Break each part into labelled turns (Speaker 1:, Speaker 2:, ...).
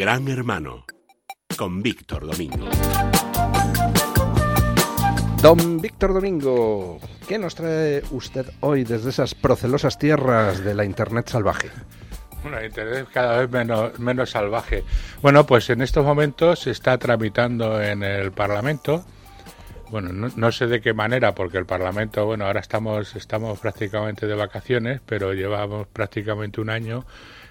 Speaker 1: Gran Hermano con Víctor Domingo.
Speaker 2: Don Víctor Domingo, ¿qué nos trae usted hoy desde esas procelosas tierras de la Internet salvaje?
Speaker 3: Una Internet cada vez menos, menos salvaje. Bueno, pues en estos momentos se está tramitando en el Parlamento bueno, no, sé de qué manera, porque el Parlamento, bueno, ahora estamos, estamos prácticamente de vacaciones, pero llevamos prácticamente un año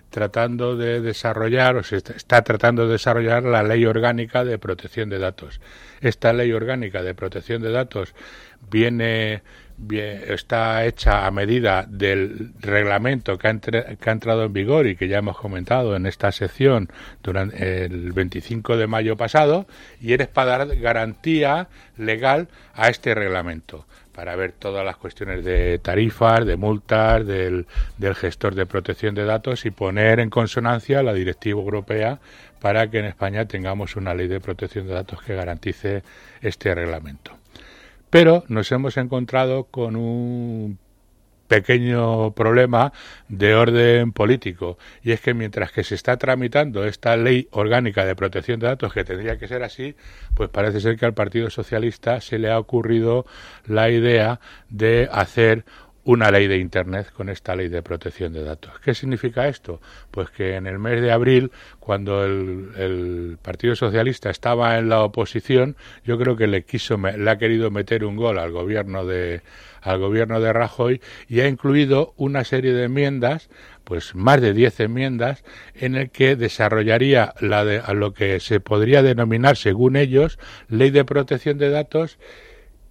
Speaker 3: tratando de desarrollar, o se está tratando de desarrollar la ley orgánica de protección de datos. Esta ley orgánica de protección de datos viene está hecha a medida del reglamento que ha, que ha, entrado en vigor y que ya hemos comentado en esta sección durante el 25 de mayo pasado y eres para dar garantía legal a este reglamento para ver todas las cuestiones de tarifas, de multas, del, gestor de protección de datos y poner en consonancia la directiva europea para que en España tengamos una ley de protección de datos que garantice este reglamento. Pero nos hemos encontrado con un pequeño problema de orden político. Y es que mientras que se está tramitando esta ley orgánica de protección de datos que tendría que ser así, pues parece ser que al Partido Socialista se le ha ocurrido la idea de hacer una ley de Internet con esta ley de protección de datos. ¿Qué significa esto? Pues que en el mes de abril, cuando el, Partido Socialista estaba en la oposición, yo creo que le quiso, le ha querido meter un gol al gobierno de al gobierno de Rajoy y ha incluido una serie de enmiendas, pues más de 10 enmiendas, en el que desarrollaría la de, a lo que se podría denominar, según ellos, ley de protección de datos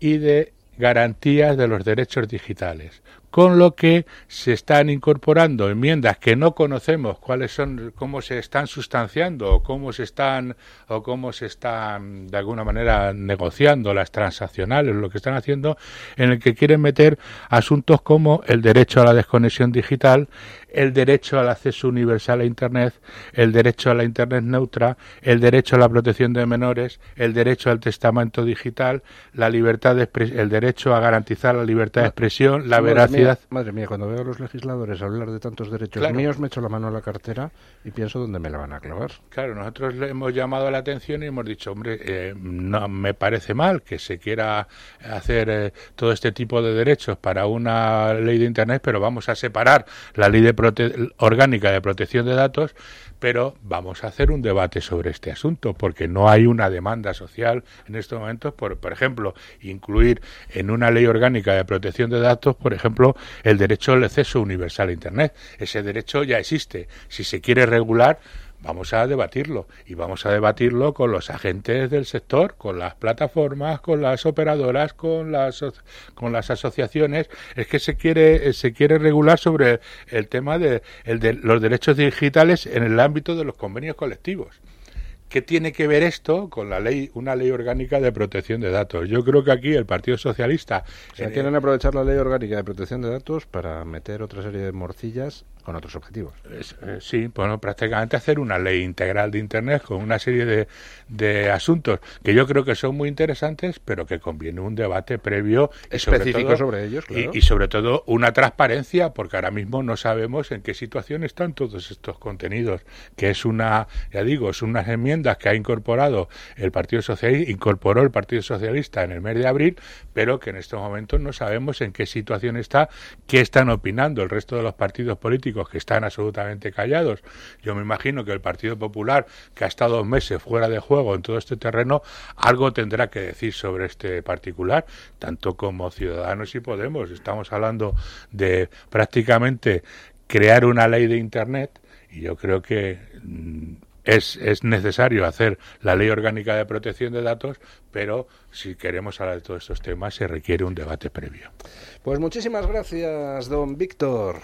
Speaker 3: y de garantías de los derechos digitales con lo que se están incorporando enmiendas que no conocemos cuáles son, cómo se están sustanciando o cómo se están o cómo se están de alguna manera negociando las transaccionales, lo que están haciendo, en el que quieren meter asuntos como el derecho a la desconexión digital, el derecho al acceso universal a Internet, el derecho a la Internet neutra, el derecho a la protección de menores, el derecho al testamento digital, la libertad de el derecho a garantizar la libertad de expresión, la veracidad
Speaker 2: madre mía, cuando veo a los legisladores hablar de tantos derechos míos, me echo la mano a la cartera y pienso dónde me la van a clavar.
Speaker 3: Claro, nosotros le hemos llamado la atención y hemos dicho, hombre, eh, no me parece mal que se quiera hacer eh, todo este tipo de derechos para una ley de Internet, pero vamos a separar la ley de orgánica de protección de datos pero vamos a hacer un debate sobre este asunto porque no hay una demanda social en estos momentos por por ejemplo incluir en una ley orgánica de protección de datos por ejemplo el derecho al acceso universal a internet ese derecho ya existe si se quiere regular vamos a debatirlo y vamos a debatirlo con los agentes del sector, con las plataformas, con las operadoras, con las con las asociaciones. Es que se quiere se quiere regular sobre el tema de, los derechos digitales en el ámbito de los convenios colectivos. ¿Qué tiene que ver esto con la ley, una ley orgánica de protección de datos? Yo creo que aquí el Partido Socialista.
Speaker 2: O eh, quieren aprovechar la ley orgánica de protección de datos para meter otra serie de morcillas con otros objetivos.
Speaker 3: Eh, sí, bueno, prácticamente hacer una ley integral de Internet con una serie de, de, asuntos que yo creo que son muy interesantes, pero que conviene un debate previo
Speaker 2: específico sobre, ellos,
Speaker 3: y, sobre todo una transparencia, porque ahora mismo no sabemos en qué situación están todos estos contenidos, que es una, ya digo, es unas enmiendas que ha incorporado el Partido Socialista, incorporó el Partido Socialista en el mes de abril, pero que en estos momentos no sabemos en qué situación está, qué están opinando el resto de los partidos políticos que están absolutamente callados. Yo me imagino que el Partido Popular, que ha estado meses fuera de juego en todo este terreno, algo tendrá que decir sobre este particular, tanto como Ciudadanos y Podemos. Estamos hablando de prácticamente crear una ley de Internet y yo creo que mm, es, es, necesario hacer la ley orgánica de protección de datos, pero si queremos hablar de todos estos temas se requiere un debate previo.
Speaker 2: Pues muchísimas gracias, don Víctor.